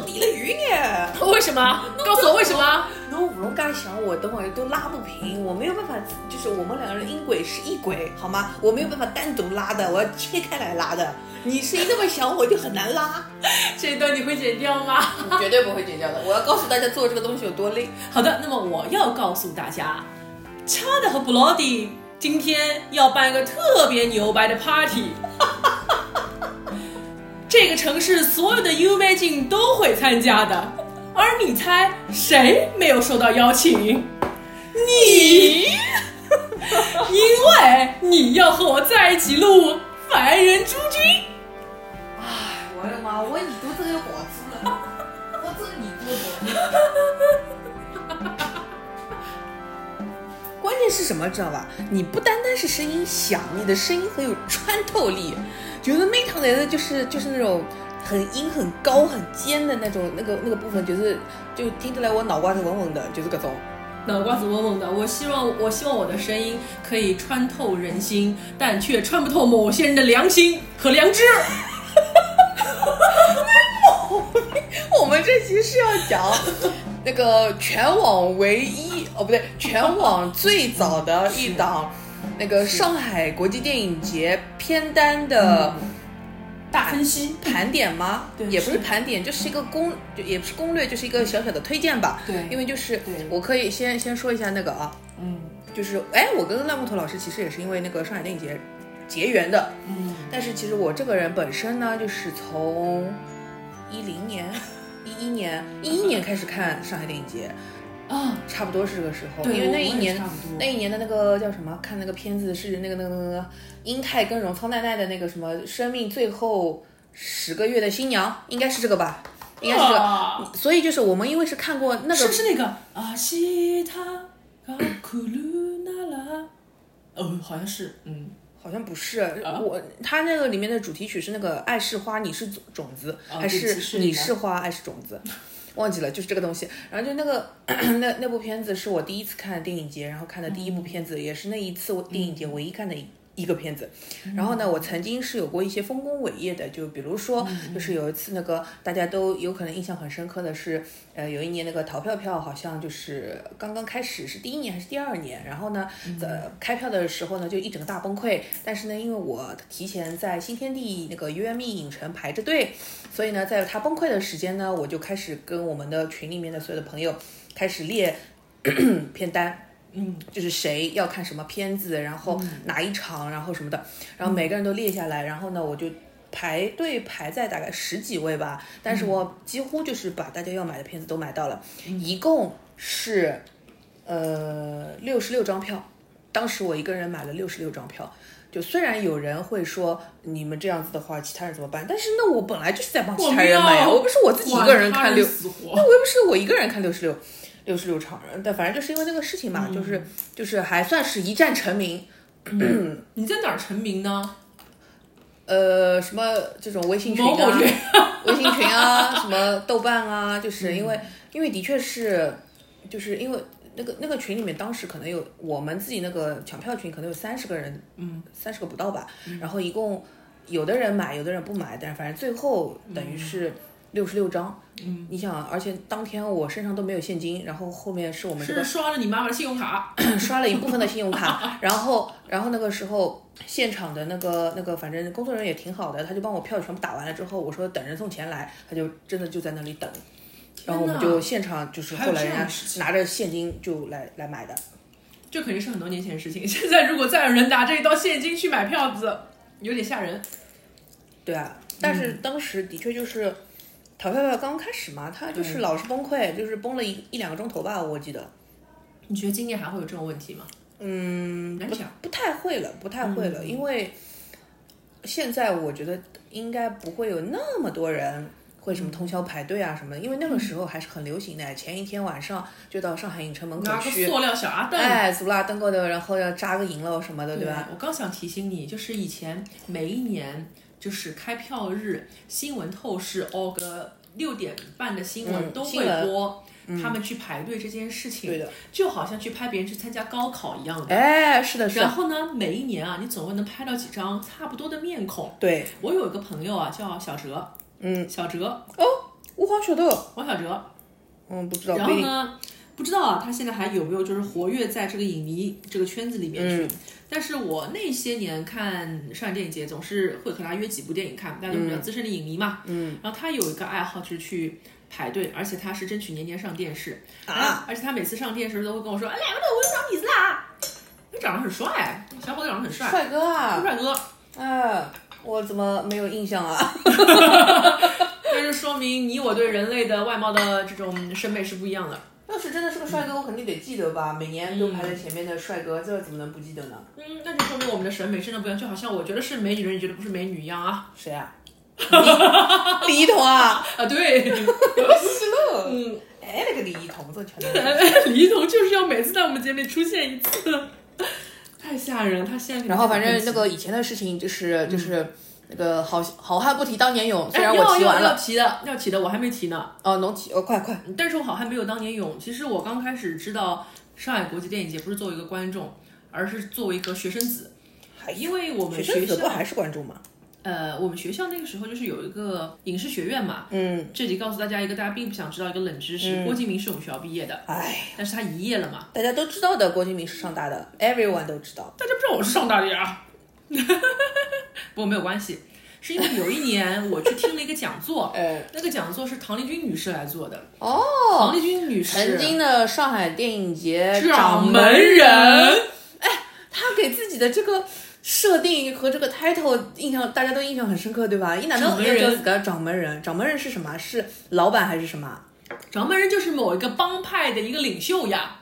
侬离了远眼，为什么？告诉我为什么？侬乌龙嘎想我，等会儿都拉不平，我没有办法，就是我们两个人音轨是一轨，好吗？我没有办法单独拉的，我要切开来拉的。你声音那么小，我就很难拉。这一段你会剪掉吗？绝对不会剪掉的。我要告诉大家做这个东西有多累。好的，那么我要告诉大家，恰的和 brody 今天要办一个特别牛掰的 party。这个城市所有的 U V 镜都会参加的，而你猜谁没有收到邀请？你，因为你要和我在一起录《凡人诸君》。哎，我的妈！我耳朵都要爆粗了，我真耳朵关键是什么，知道吧？你不单单是声音响，你的声音很有穿透力。觉得每趟来的就是就是那种很音很高很尖的那种那个那个部分，就是就听起来我脑瓜子嗡嗡的，就是各种脑瓜子嗡嗡的。我希望我希望我的声音可以穿透人心，但却穿不透某些人的良心和良知。我们这期是要讲那个全网唯一哦不对，全网最早的一档。那个上海国际电影节片单的大分析盘点吗？对，也不是盘点，就是一个攻，就也不是攻略，就是一个小小的推荐吧。对，因为就是我可以先先说一下那个啊，嗯，就是哎，我跟烂木头老师其实也是因为那个上海电影节结缘的，嗯，但是其实我这个人本身呢，就是从一零年、一一年、一一年开始看上海电影节。啊，差不多是这个时候，因为那一年那一年的那个叫什么？看那个片子是那个那个那个英泰跟荣仓奈奈的那个什么生命最后十个月的新娘，应该是这个吧？应该是这个。所以就是我们因为是看过那个，是不是那个阿西塔卡库鲁纳拉？哦，好像是，嗯，好像不是。我他那个里面的主题曲是那个爱是花，你是种种子，还是你是花，爱是种子？忘记了，就是这个东西。然后就那个 那那部片子是我第一次看电影节，然后看的第一部片子，也是那一次电影节唯一看的。一个片子，然后呢，我曾经是有过一些丰功伟业的，就比如说，就是有一次那个大家都有可能印象很深刻的是，呃，有一年那个淘票票好像就是刚刚开始，是第一年还是第二年，然后呢，呃，开票的时候呢就一整个大崩溃，但是呢，因为我提前在新天地那个 UME 影城排着队，所以呢，在它崩溃的时间呢，我就开始跟我们的群里面的所有的朋友开始列 片单。嗯，就是谁要看什么片子，然后哪一场，然后什么的，然后每个人都列下来，然后呢，我就排队排在大概十几位吧，但是我几乎就是把大家要买的片子都买到了，一共是呃六十六张票，当时我一个人买了六十六张票，就虽然有人会说你们这样子的话，其他人怎么办？但是那我本来就是在帮其他人买呀，我不是我自己一个人看六，那我又不是我一个人看六十六。六十六场人，但反正就是因为那个事情嘛，就是就是还算是一战成名。你在哪儿成名呢？呃，什么这种微信群啊，微信群啊，什么豆瓣啊，就是因为因为的确是，就是因为那个那个群里面当时可能有我们自己那个抢票群可能有三十个人，嗯，三十个不到吧，然后一共有的人买，有的人不买，但反正最后等于是。六十六张，嗯，你想，而且当天我身上都没有现金，然后后面是我们这个刷了你妈妈的信用卡，刷了一部分的信用卡，然后，然后那个时候现场的那个那个，反正工作人员也挺好的，他就帮我票全部打完了之后，我说等人送钱来，他就真的就在那里等，然后我们就现场就是后来人家拿着现金就来来买的，这肯定是很多年前的事情，现在如果再有人拿着一刀现金去买票子，有点吓人。对啊，但是当时的确就是。淘票票刚刚开始嘛，他就是老是崩溃，就是崩了一一两个钟头吧，我记得。你觉得今年还会有这种问题吗？嗯，不不太会了，不太会了，因为现在我觉得应该不会有那么多人会什么通宵排队啊什么，因为那个时候还是很流行的，前一天晚上就到上海影城门口去，塑料小阿凳，哎，塑料凳过的，然后要扎个银楼什么的，对吧？我刚想提醒你，就是以前每一年。就是开票日，新闻透视哦个六点半的新闻都会播。他们去排队这件事情，对的，就好像去拍别人去参加高考一样的。哎，是的，是的。然后呢，每一年啊，你总会能拍到几张差不多的面孔。对，我有一个朋友啊，叫小哲。嗯，小哲。哦，我好晓得。王小哲。嗯，不知道。然后呢，不知道啊，他现在还有没有就是活跃在这个影迷这个圈子里面去？但是我那些年看上海电影节，总是会和他约几部电影看，大家都比较资深的影迷嘛。嗯。然后他有一个爱好就是去。排队，而且他是争取年年上电视啊！而且他每次上电视都会跟我说：“哎，两个头我又长鼻子啦！”他长得很帅，小伙子长得很帅，帅哥啊，帅哥。哎，我怎么没有印象啊？那就说明你我对人类的外貌的这种审美是不一样的。要是真的是个帅哥，我肯定得记得吧？每年都排在前面的帅哥，这怎么能不记得呢？嗯，那就说明我们的审美真的不一样，就好像我觉得是美女人，你觉得不是美女一样啊？谁啊？李一桐啊啊对，是了，嗯，哎那个李一桐这全 李一桐就是要每次在我们节目里出现一次，太吓人。他现在然后反正那个以前的事情就是就是那个好好汉不提当年勇，虽然我提完了，要提的要提的我还没提呢。哦，能提哦，快快。但是我好汉没有当年勇。其实我刚开始知道上海国际电影节不是作为一个观众，而是作为一个学生子，因为我们学校还是观众吗。呃，我们学校那个时候就是有一个影视学院嘛，嗯，这里告诉大家一个大家并不想知道一个冷知识，郭敬明是我们学校毕业的，哎，但是他一业了嘛，大家都知道的，郭敬明是上大的，everyone 都知道，大家不知道我是上大的呀，不过没有关系，是因为有一年我去听了一个讲座，呃，那个讲座是唐丽君女士来做的，哦，唐丽君女士，曾经的上海电影节掌门人，哎，她给自己的这个。设定和这个 title 印象大家都印象很深刻，对吧？一男的要叫自个掌门人，掌门人是什么？是老板还是什么？掌门人就是某一个帮派的一个领袖呀。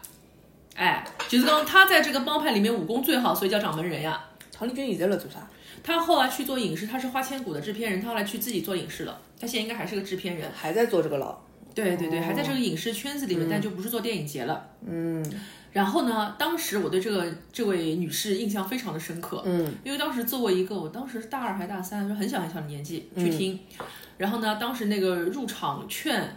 哎，就是刚他在这个帮派里面武功最好，所以叫掌门人呀。唐丽君现在了做啥？他后来去做影视，他是花千骨的制片人，他后来去自己做影视了。他现在应该还是个制片人，还在做这个了。对对对，还在这个影视圈子里面，但就不是做电影节了。嗯。然后呢？当时我对这个这位女士印象非常的深刻，嗯，因为当时作为一个，我当时是大二还大三，就很小很小的年纪去听，然后呢，当时那个入场券，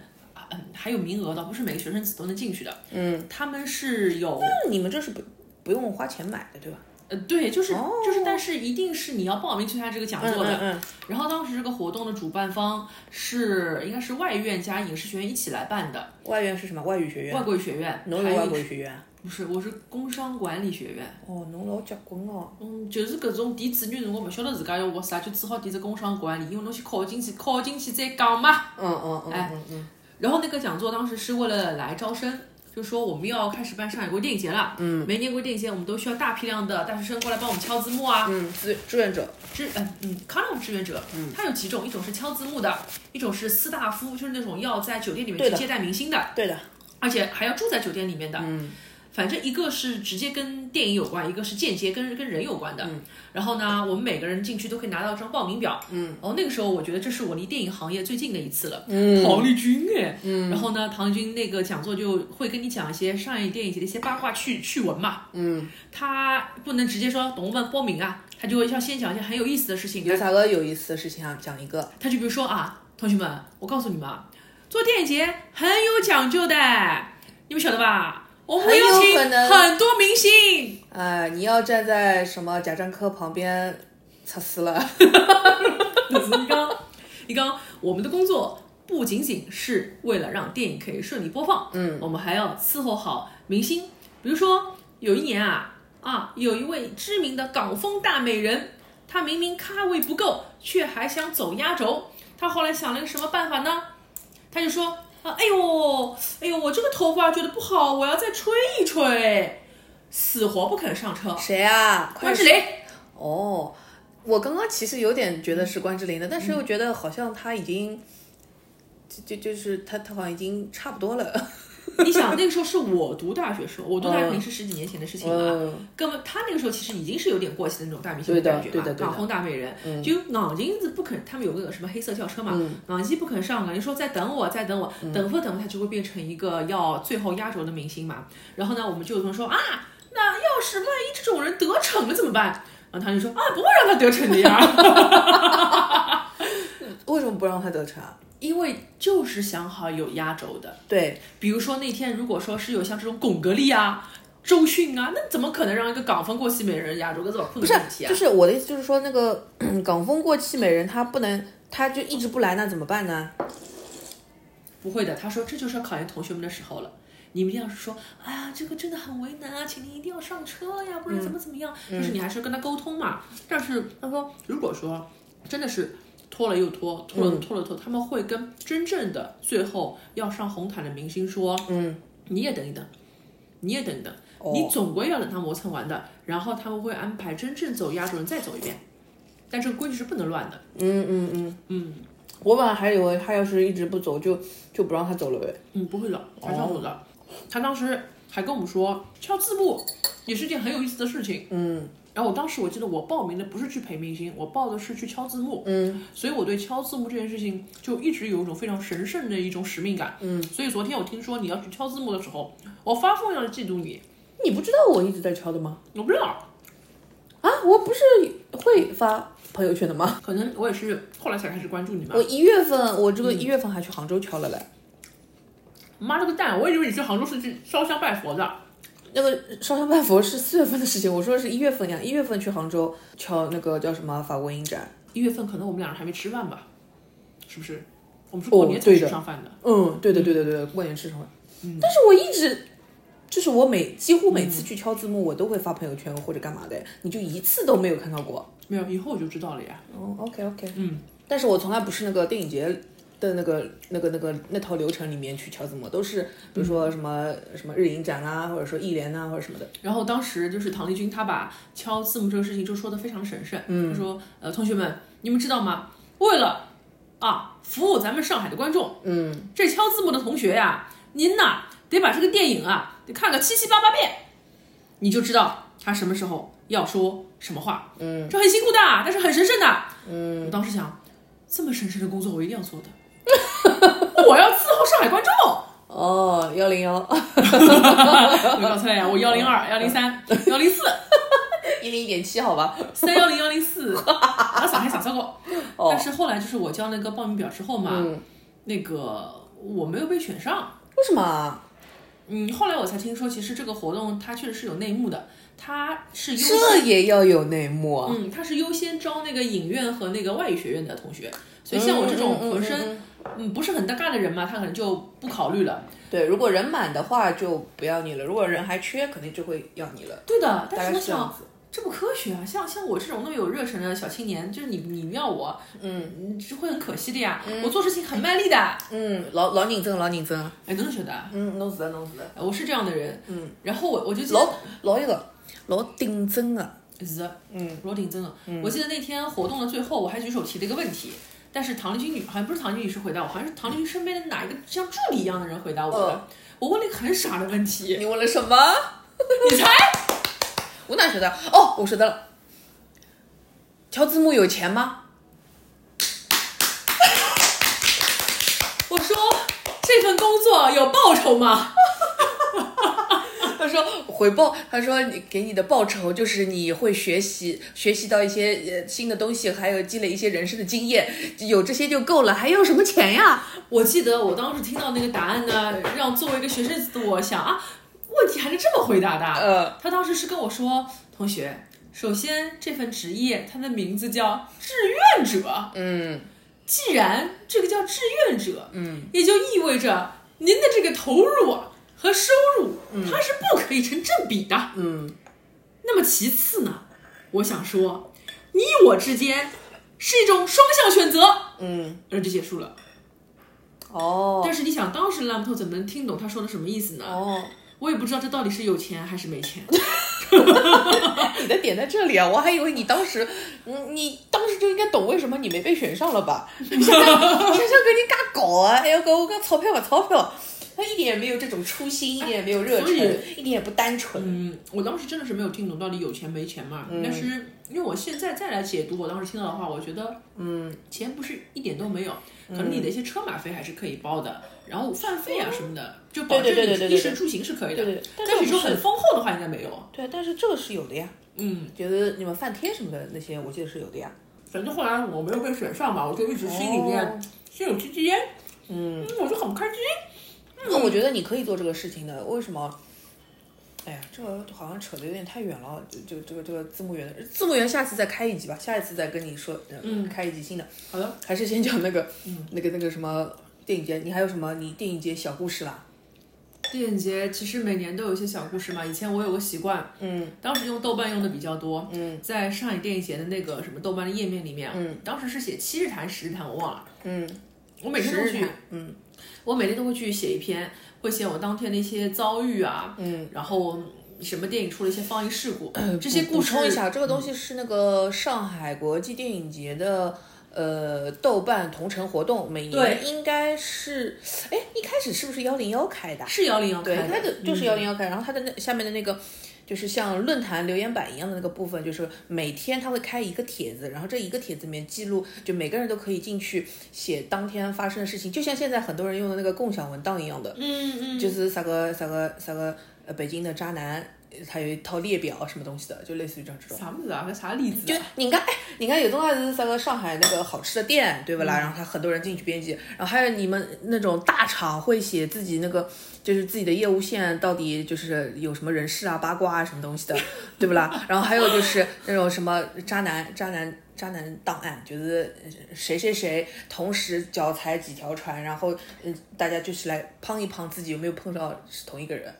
嗯，还有名额的，不是每个学生子都能进去的，嗯，他们是有，你们这是不不用花钱买的，对吧？呃，对，就是就是，但是一定是你要报名去参加这个讲座的。嗯嗯。然后当时这个活动的主办方是应该是外院加影视学院一起来办的。外院是什么？外语学院。外国语学院。侬有外国语学院？不是，我是工商管理学院。哦，侬老结棍哦。嗯，就是搿种填志愿辰光勿晓得自家要学啥，就只好填只工商管理，因为侬先考进去，考进去再讲嘛。嗯嗯嗯。哎。嗯嗯。然后那个讲座当时是为了来招生。就说我们要开始办上海国际电影节了，嗯，每年国际电影节我们都需要大批量的大学生过来帮我们敲字幕啊，嗯，志志愿者，志嗯嗯，康乐志愿者，嗯，它有几种，一种是敲字幕的，一种是斯大夫，就是那种要在酒店里面去接待明星的，对的，而且还要住在酒店里面的，嗯。反正一个是直接跟电影有关，一个是间接跟跟人有关的。嗯，然后呢，我们每个人进去都可以拿到一张报名表。嗯，哦，那个时候我觉得这是我离电影行业最近的一次了。嗯，唐丽君哎。嗯，然后呢，唐丽君那个讲座就会跟你讲一些上一电影节的一些八卦趣趣闻嘛。嗯，他不能直接说同学们报名啊，他就要先讲一些很有意思的事情。有啥个有意思的事情啊？讲一个。他就比如说啊，同学们，我告诉你们，做电影节很有讲究的，你们晓得吧？我们邀请很多明星，哎，你要站在什么贾樟柯旁边擦死了。你刚，你刚，我们的工作不仅仅是为了让电影可以顺利播放，嗯，我们还要伺候好明星。比如说有一年啊啊，有一位知名的港风大美人，她明明咖位不够，却还想走压轴。她后来想了个什么办法呢？她就说。啊，哎呦，哎呦，我这个头发觉得不好，我要再吹一吹，死活不肯上车。谁啊？关之琳。哦，我刚刚其实有点觉得是关之琳的，但是又觉得好像他已经，就就就是他他好像已经差不多了。你想那个时候是我读大学时候，我读大学肯定是十几年前的事情了。根本他那个时候其实已经是有点过气的那种大明星的感觉吧，港风大美人，就硬劲子不肯。他们有个什么黑色轿车嘛，硬劲不肯上，感觉说再等我，再等我，等不等他就会变成一个要最后压轴的明星嘛。然后呢，我们就有同学说啊，那要是万一这种人得逞了怎么办？然后他就说啊，不会让他得逞的呀。为什么不让他得逞？因为就是想好有压轴的，对，比如说那天如果说是有像这种巩格丽啊、周迅啊，那怎么可能让一个港风过气美人压轴？跟这种不是，就是我的意思就是说，那个 港风过气美人她不能，她就一直不来，那怎么办呢？不会的，他说这就是要考验同学们的时候了。你们要是说，哎呀，这个真的很为难啊，请您一定要上车呀，不然怎么怎么样？就是你还是跟他沟通嘛。但是他说，如果说真的是拖了又拖，拖了拖了拖，他们会跟真正的最后要上红毯的明星说，嗯，你也等一等，你也等一等，你总归要等他磨蹭完的。然后他们会安排真正走压轴人再走一遍，但这个规矩是不能乱的。嗯嗯嗯嗯。我本来还以为他要是一直不走，就就不让他走了呗。嗯，不会的，还是要走的。他当时还跟我们说，敲字幕也是件很有意思的事情。嗯，然后我当时我记得我报名的不是去陪明星，我报的是去敲字幕。嗯，所以我对敲字幕这件事情就一直有一种非常神圣的一种使命感。嗯，所以昨天我听说你要去敲字幕的时候，我发疯一样的嫉妒你。你不知道我一直在敲的吗？我不知道。啊，我不是会发朋友圈的吗？可能我也是后来才开始关注你嘛。我一月份，我这个一月份还去杭州敲了嘞。妈了个蛋！我以为你去杭州是去烧香拜佛的。那个烧香拜佛是四月份的事情，我说的是一月份呀。一月份去杭州敲那个叫什么法国影展。一月份可能我们两人还没吃饭吧？是不是？我们是过年才吃上饭的。嗯，对的，对的，对的，过年吃上饭。嗯。但是我一直。就是我每几乎每次去敲字幕，我都会发朋友圈或者干嘛的，你就一次都没有看到过？没有，以后我就知道了呀。哦，OK OK，嗯，但是我从来不是那个电影节的那个那个那个那套流程里面去敲字幕，都是比如说什么什么日影展啊，或者说艺联啊，或者什么的。然后当时就是唐丽君，她把敲字幕这个事情就说的非常神圣。嗯，她说，呃，同学们，你们知道吗？为了啊服务咱们上海的观众，嗯，这敲字幕的同学呀，您呐得把这个电影啊得。看个七七八八遍，你就知道他什么时候要说什么话。嗯，这很辛苦的，但是很神圣的。嗯，我当时想，这么神圣的工作我一定要做的。我要伺候上海观众。哦，幺零幺。我告诉大家，我幺零二、幺零三、幺零四，一零点七，好吧。三幺零幺零四，我上海上车过。但是后来就是我交那个报名表之后嘛，那个我没有被选上。为什么？嗯，后来我才听说，其实这个活动它确实是有内幕的，它是这也要有内幕啊。嗯，它是优先招那个影院和那个外语学院的同学，所以像我这种浑身嗯不是很搭嘎的人嘛，他可能就不考虑了。对，如果人满的话就不要你了，如果人还缺，肯定就会要你了。对的，但是我想。这不科学啊！像像我这种那么有热忱的小青年，就是你你要我，嗯，就会很可惜的呀。我做事情很卖力的，嗯，老老认真，老认真。哎，侬晓得？嗯，侬是的，侬是的。我是这样的人，嗯。然后我我就老老一个老顶真的，是，嗯，老顶真的。我记得那天活动的最后，我还举手提了一个问题，但是唐丽君女好像不是唐丽君女士回答我，好像是唐丽君身边的哪一个像助理一样的人回答我的。我问了一个很傻的问题，你问了什么？你猜？我哪晓得？哦，我说的了。敲字幕有钱吗？我说这份工作有报酬吗？他说回报，他说你给你的报酬就是你会学习，学习到一些呃新的东西，还有积累一些人生的经验，有这些就够了，还要什么钱呀？我记得我当时听到那个答案呢，让作为一个学生的我想啊，问题还是这么回答的。呃，他当时是跟我说，同学。首先，这份职业它的名字叫志愿者。嗯，既然这个叫志愿者，嗯，也就意味着您的这个投入啊和收入，它是不可以成正比的。嗯，那么其次呢，我想说，你我之间是一种双向选择。嗯，而就结束了。哦，但是你想，当时烂木头怎么能听懂他说的什么意思呢？哦，我也不知道这到底是有钱还是没钱。你的点在这里啊！我还以为你当时，嗯，你当时就应该懂为什么你没被选上了吧？想想跟你尬搞啊！哎呀，搞我搞钞票吧，钞票！他一点也没有这种初心，一点也没有热忱，一点也不单纯。嗯，我当时真的是没有听懂到底有钱没钱嘛。但是因为我现在再来解读我当时听到的话，我觉得，嗯，钱不是一点都没有，可能你的一些车马费还是可以包的，然后饭费啊什么的，就保证你衣食住行是可以的。对对。但是你说很丰厚的话，应该没有。对，但是这个是有的呀。嗯，觉得你们饭贴什么的那些，我记得是有的呀。反正后来我没有被选上嘛，我就一直心里面心有戚戚焉。嗯，我就很不开心。那我觉得你可以做这个事情的，为什么？哎呀，这个好像扯的有点太远了。这个这个这个字幕员，字幕员下次再开一集吧，下一次再跟你说，嗯，开一集新的。好的，还是先讲那个，嗯那个那个什么电影节，你还有什么你电影节小故事啦？电影节其实每年都有一些小故事嘛。以前我有个习惯，嗯，当时用豆瓣用的比较多，嗯，在上海电影节的那个什么豆瓣的页面里面，嗯，当时是写七日谈十日谈，我忘了，嗯，我每天都去，嗯，我每天都会去写一篇。会写我当天的一些遭遇啊，嗯，然后什么电影出了一些放映事故，这些补充一下，这个东西是那个上海国际电影节的呃豆瓣同城活动，每年应该是，哎，一开始是不是幺零幺开的？是幺零幺开的，它的就是幺零幺开，然后它的那下面的那个。就是像论坛留言板一样的那个部分，就是每天他会开一个帖子，然后这一个帖子里面记录，就每个人都可以进去写当天发生的事情，就像现在很多人用的那个共享文档一样的，嗯嗯，就是啥个啥个啥个呃北京的渣男。他有一套列表什么东西的，就类似于这样这种。啥么子啊？那啥例子？就你看，哎，你看有种还是啥个上海那个好吃的店，对不啦？然后他很多人进去编辑，然后还有你们那种大厂会写自己那个，就是自己的业务线到底就是有什么人事啊、八卦啊什么东西的，对不啦？然后还有就是那种什么渣男、渣男、渣男档案，就是谁谁谁同时脚踩几条船，然后嗯，大家就是来碰一碰自己有没有碰到是同一个人。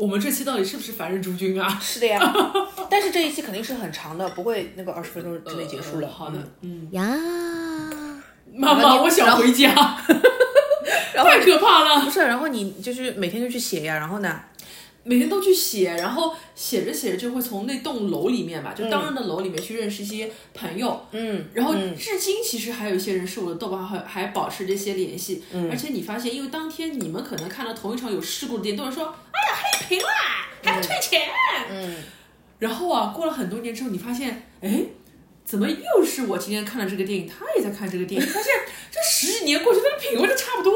我们这期到底是不是凡人诸君啊？是的呀，但是这一期肯定是很长的，不会那个二十分钟之内结束了。好的，嗯呀，妈妈，我想回家，太可怕了。不是，然后你就是每天就去写呀，然后呢？每天都去写，然后写着写着就会从那栋楼里面吧，就当人的楼里面去认识一些朋友。嗯，然后至今其实还有一些人是我的豆瓣还还保持这些联系。嗯，而且你发现，因为当天你们可能看到同一场有事故的电影，都是说，哎呀黑屏了，还不退钱。嗯，然后啊，过了很多年之后，你发现，哎，怎么又是我今天看了这个电影，他也在看这个电影，发现这十几年过去，他的品味都差不多。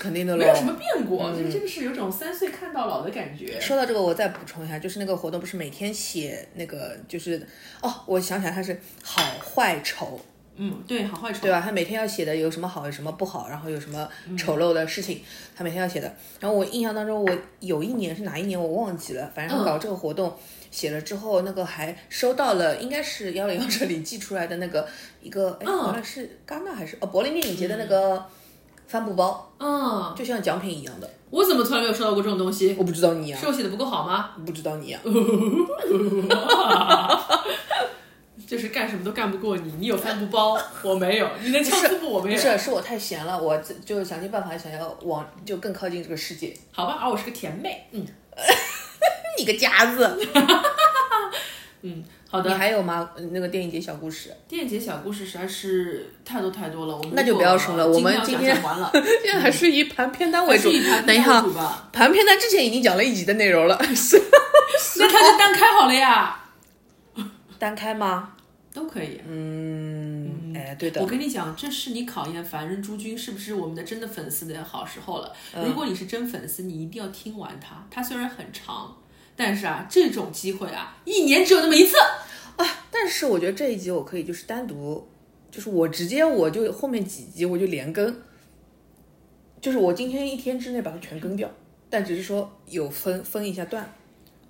肯定的了，没有什么变过，这真的是有种三岁看到老的感觉。说到这个，我再补充一下，就是那个活动不是每天写那个，就是哦，我想起来他是好坏丑，嗯，对，好坏丑，对吧？他每天要写的有什么好，有什么不好，然后有什么丑陋的事情，他每天要写的。然后我印象当中，我有一年是哪一年我忘记了，反正搞这个活动写了之后，那个还收到了，应该是幺零幺这里寄出来的那个一个，哎，原来是戛纳还是哦柏林电影节的那个。帆布包，嗯，就像奖品一样的。我怎么从来没有收到过这种东西？我不知道你啊，是我写的不够好吗？不知道你啊，就是干什么都干不过你。你有帆布包，我没有。你能敲布，我没有。不是，是我太闲了，我就想尽办法想要往就更靠近这个世界。好吧，而我是个甜妹。嗯，你个夹子。嗯。好的，你还有吗？那个电影节小故事，电影节小故事实在是太多太多了。我们那就不要说了，我们今天完了，现在还是以盘片单为主。等一下，盘片单之前已经讲了一集的内容了，那他就单开好了呀。单开吗？都可以。嗯，哎，对的。我跟你讲，这是你考验凡人诸君是不是我们的真的粉丝的好时候了。如果你是真粉丝，你一定要听完它。它虽然很长。但是啊，这种机会啊，一年只有那么一次啊。但是我觉得这一集我可以就是单独，就是我直接我就后面几集我就连更，就是我今天一天之内把它全更掉，但只是说有分分一下段。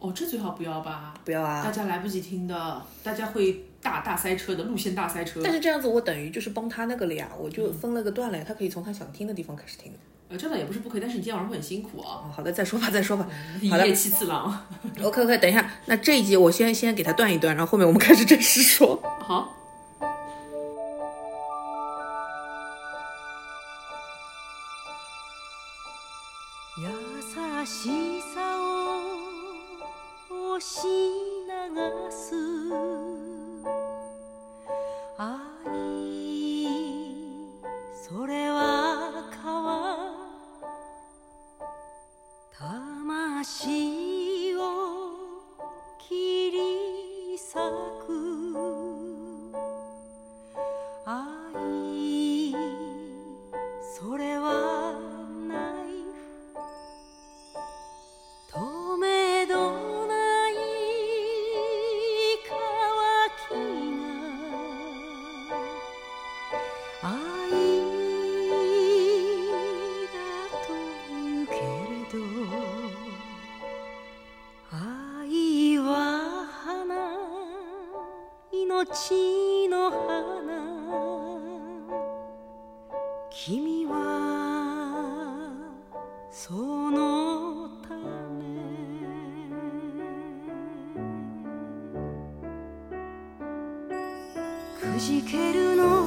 哦，这最好不要吧？不要啊！大家来不及听的，大家会大大塞车的路线大塞车。但是这样子我等于就是帮他那个了呀，我就分了个段了，他可以从他想听的地方开始听。呃，这倒也不是不可以，但是你今天晚上会很辛苦啊。好的，再说吧，再说吧。好了，七次郎。OK OK，等一下，那这一集我先先给他断一断，然后后面我们开始正式说。好。きみはその種くじけるの